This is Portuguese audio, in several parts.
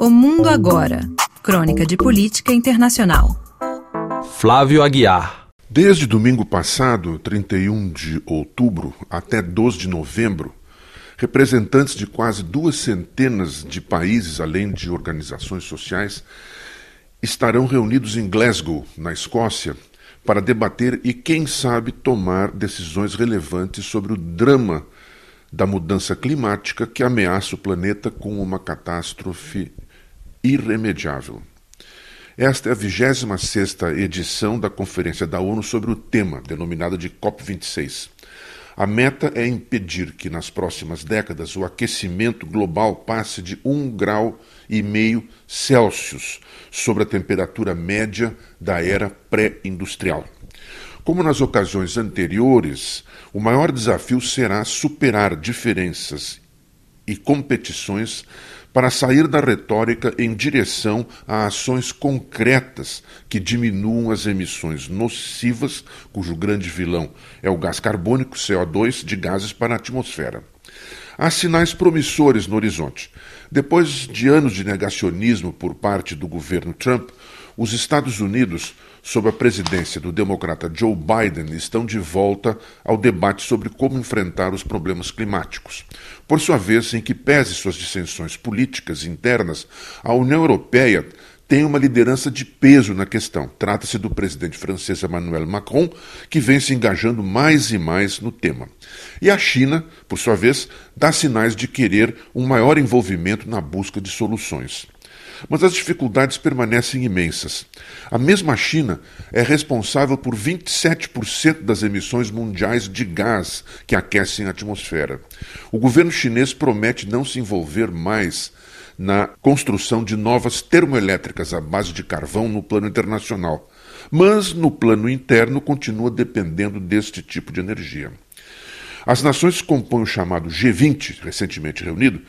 O Mundo Agora. Crônica de Política Internacional. Flávio Aguiar. Desde domingo passado, 31 de outubro, até 12 de novembro, representantes de quase duas centenas de países, além de organizações sociais, estarão reunidos em Glasgow, na Escócia, para debater e, quem sabe, tomar decisões relevantes sobre o drama da mudança climática que ameaça o planeta com uma catástrofe irremediável. Esta é a 26 edição da Conferência da ONU sobre o tema, denominada de COP26. A meta é impedir que nas próximas décadas o aquecimento global passe de 1,5 grau e meio Celsius sobre a temperatura média da era pré-industrial. Como nas ocasiões anteriores, o maior desafio será superar diferenças e competições para sair da retórica em direção a ações concretas que diminuam as emissões nocivas, cujo grande vilão é o gás carbônico, CO2, de gases para a atmosfera. Há sinais promissores no horizonte. Depois de anos de negacionismo por parte do governo Trump, os Estados Unidos, sob a presidência do democrata Joe Biden, estão de volta ao debate sobre como enfrentar os problemas climáticos. Por sua vez, em que pese suas dissensões políticas internas, a União Europeia tem uma liderança de peso na questão. Trata-se do presidente francês Emmanuel Macron, que vem se engajando mais e mais no tema. E a China, por sua vez, dá sinais de querer um maior envolvimento na busca de soluções. Mas as dificuldades permanecem imensas. A mesma China é responsável por 27% das emissões mundiais de gás que aquecem a atmosfera. O governo chinês promete não se envolver mais na construção de novas termoelétricas à base de carvão no plano internacional, mas no plano interno continua dependendo deste tipo de energia. As nações que compõem o chamado G20, recentemente reunido,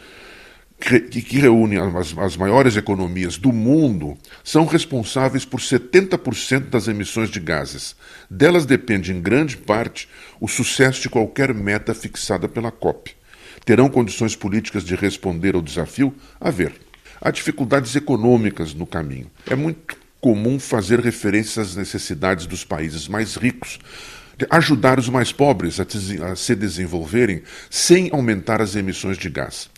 que reúne as, as maiores economias do mundo, são responsáveis por 70% das emissões de gases. Delas depende, em grande parte, o sucesso de qualquer meta fixada pela COP. Terão condições políticas de responder ao desafio? A ver. Há dificuldades econômicas no caminho. É muito comum fazer referência às necessidades dos países mais ricos, ajudar os mais pobres a, se desenvolverem sem aumentar as emissões de gás.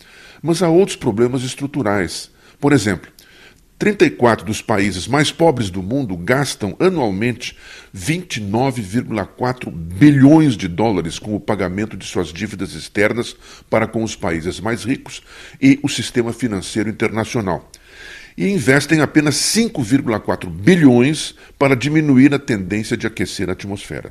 Mas há outros problemas estruturais. Por exemplo, 34 dos países mais pobres do mundo gastam anualmente 29,4 bilhões de dólares com o pagamento de suas dívidas externas para com os países mais ricos e o sistema financeiro internacional. E investem apenas 5,4 bilhões para diminuir a tendência de aquecer a atmosfera.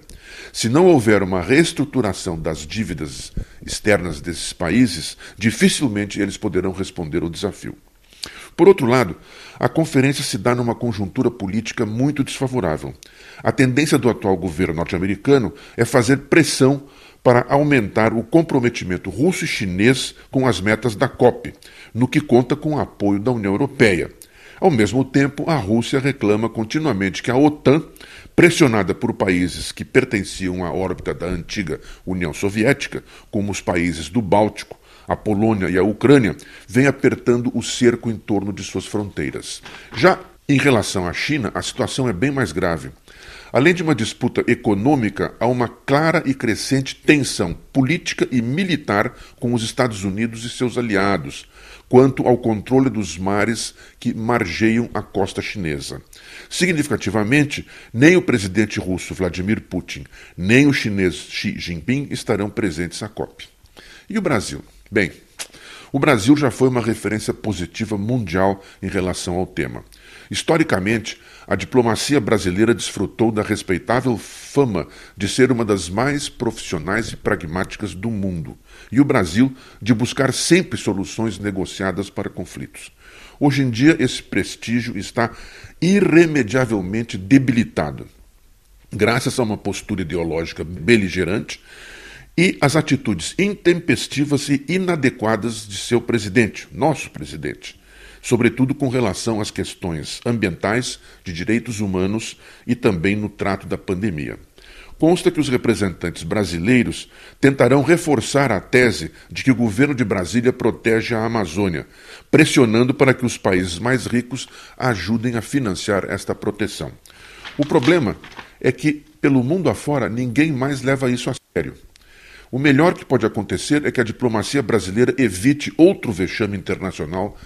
Se não houver uma reestruturação das dívidas externas desses países, dificilmente eles poderão responder ao desafio. Por outro lado, a conferência se dá numa conjuntura política muito desfavorável. A tendência do atual governo norte-americano é fazer pressão para aumentar o comprometimento russo e chinês com as metas da COP, no que conta com o apoio da União Europeia. Ao mesmo tempo, a Rússia reclama continuamente que a OTAN, pressionada por países que pertenciam à órbita da antiga União Soviética, como os países do Báltico, a Polônia e a Ucrânia, vem apertando o cerco em torno de suas fronteiras. Já em relação à China, a situação é bem mais grave. Além de uma disputa econômica, há uma clara e crescente tensão política e militar com os Estados Unidos e seus aliados, quanto ao controle dos mares que margeiam a costa chinesa. Significativamente, nem o presidente russo Vladimir Putin, nem o chinês Xi Jinping estarão presentes à COP. E o Brasil? Bem, o Brasil já foi uma referência positiva mundial em relação ao tema. Historicamente, a diplomacia brasileira desfrutou da respeitável fama de ser uma das mais profissionais e pragmáticas do mundo, e o Brasil de buscar sempre soluções negociadas para conflitos. Hoje em dia, esse prestígio está irremediavelmente debilitado, graças a uma postura ideológica beligerante e as atitudes intempestivas e inadequadas de seu presidente, nosso presidente, sobretudo com relação às questões ambientais, de direitos humanos e também no trato da pandemia. consta que os representantes brasileiros tentarão reforçar a tese de que o governo de Brasília protege a Amazônia, pressionando para que os países mais ricos ajudem a financiar esta proteção. O problema é que, pelo mundo afora, ninguém mais leva isso a sério. O melhor que pode acontecer é que a diplomacia brasileira evite outro vexame internacional